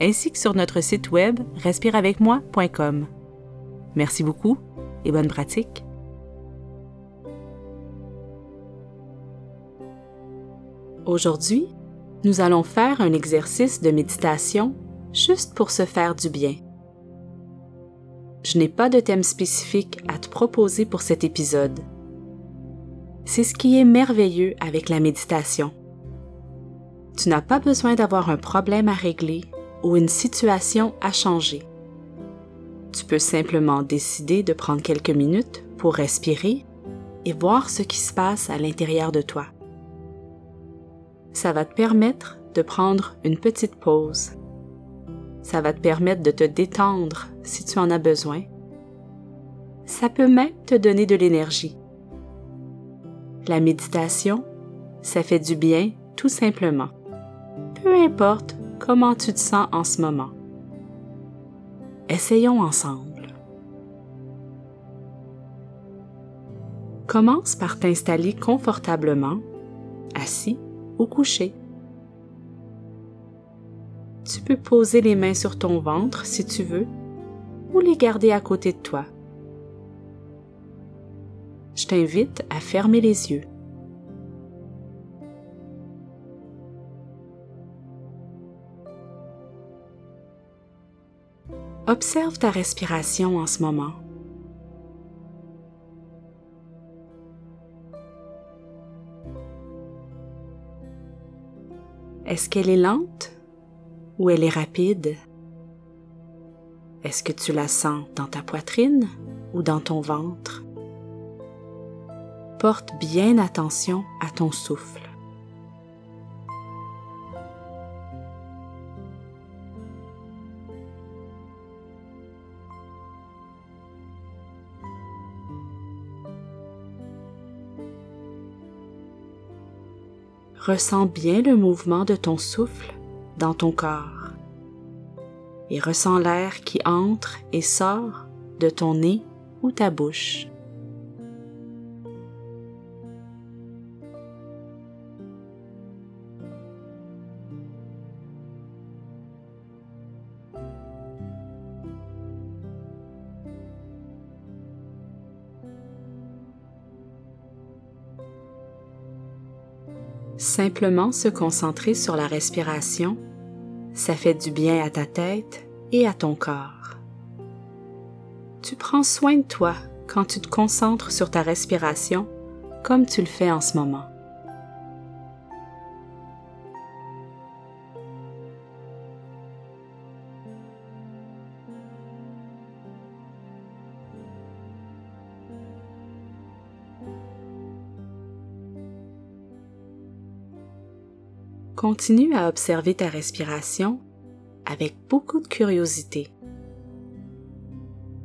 ainsi que sur notre site web respireavecmoi.com. Merci beaucoup et bonne pratique. Aujourd'hui, nous allons faire un exercice de méditation juste pour se faire du bien. Je n'ai pas de thème spécifique à te proposer pour cet épisode. C'est ce qui est merveilleux avec la méditation. Tu n'as pas besoin d'avoir un problème à régler ou une situation à changer. Tu peux simplement décider de prendre quelques minutes pour respirer et voir ce qui se passe à l'intérieur de toi. Ça va te permettre de prendre une petite pause. Ça va te permettre de te détendre si tu en as besoin. Ça peut même te donner de l'énergie. La méditation, ça fait du bien tout simplement. Peu importe comment tu te sens en ce moment? Essayons ensemble. Commence par t'installer confortablement, assis ou couché. Tu peux poser les mains sur ton ventre si tu veux ou les garder à côté de toi. Je t'invite à fermer les yeux. Observe ta respiration en ce moment. Est-ce qu'elle est lente ou elle est rapide? Est-ce que tu la sens dans ta poitrine ou dans ton ventre? Porte bien attention à ton souffle. Ressens bien le mouvement de ton souffle dans ton corps et ressens l'air qui entre et sort de ton nez ou ta bouche. Simplement se concentrer sur la respiration, ça fait du bien à ta tête et à ton corps. Tu prends soin de toi quand tu te concentres sur ta respiration comme tu le fais en ce moment. Continue à observer ta respiration avec beaucoup de curiosité.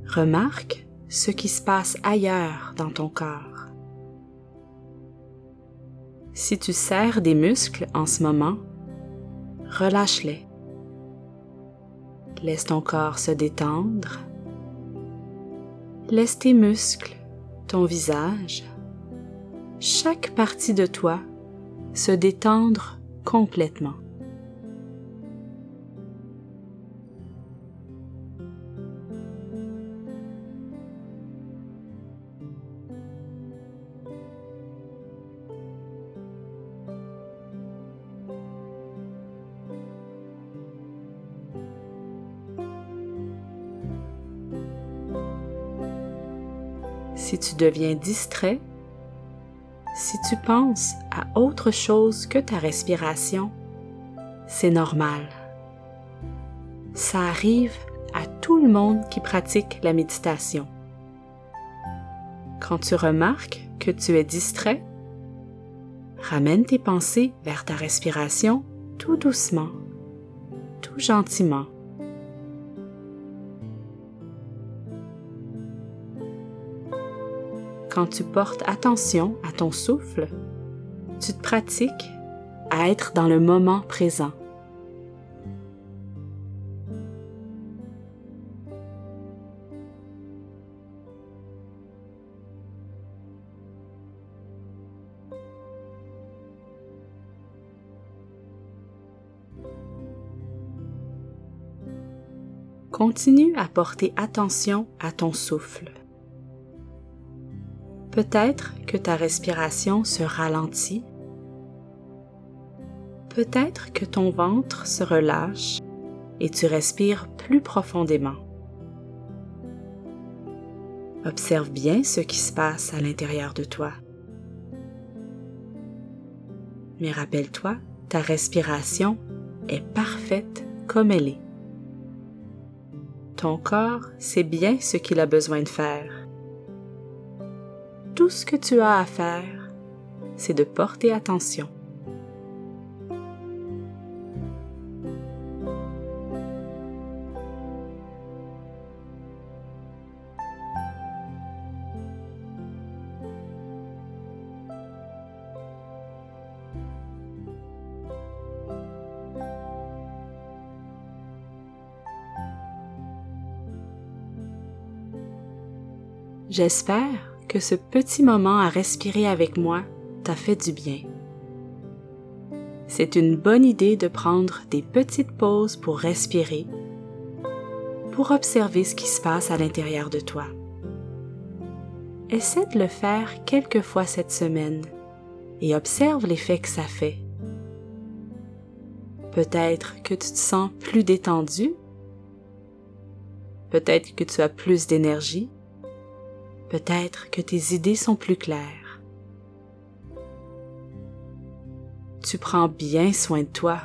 Remarque ce qui se passe ailleurs dans ton corps. Si tu serres des muscles en ce moment, relâche-les. Laisse ton corps se détendre. Laisse tes muscles, ton visage, chaque partie de toi se détendre complètement. Si tu deviens distrait, si tu penses à autre chose que ta respiration, c'est normal. Ça arrive à tout le monde qui pratique la méditation. Quand tu remarques que tu es distrait, ramène tes pensées vers ta respiration tout doucement, tout gentiment. Quand tu portes attention à ton souffle, tu te pratiques à être dans le moment présent. Continue à porter attention à ton souffle. Peut-être que ta respiration se ralentit. Peut-être que ton ventre se relâche et tu respires plus profondément. Observe bien ce qui se passe à l'intérieur de toi. Mais rappelle-toi, ta respiration est parfaite comme elle est. Ton corps sait bien ce qu'il a besoin de faire. Tout ce que tu as à faire, c'est de porter attention. J'espère que ce petit moment à respirer avec moi t'a fait du bien. C'est une bonne idée de prendre des petites pauses pour respirer, pour observer ce qui se passe à l'intérieur de toi. Essaie de le faire quelques fois cette semaine et observe l'effet que ça fait. Peut-être que tu te sens plus détendu, peut-être que tu as plus d'énergie, peut-être que tes idées sont plus claires. Tu prends bien soin de toi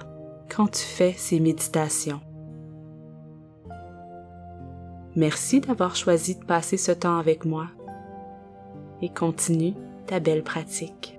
quand tu fais ces méditations. Merci d'avoir choisi de passer ce temps avec moi et continue ta belle pratique.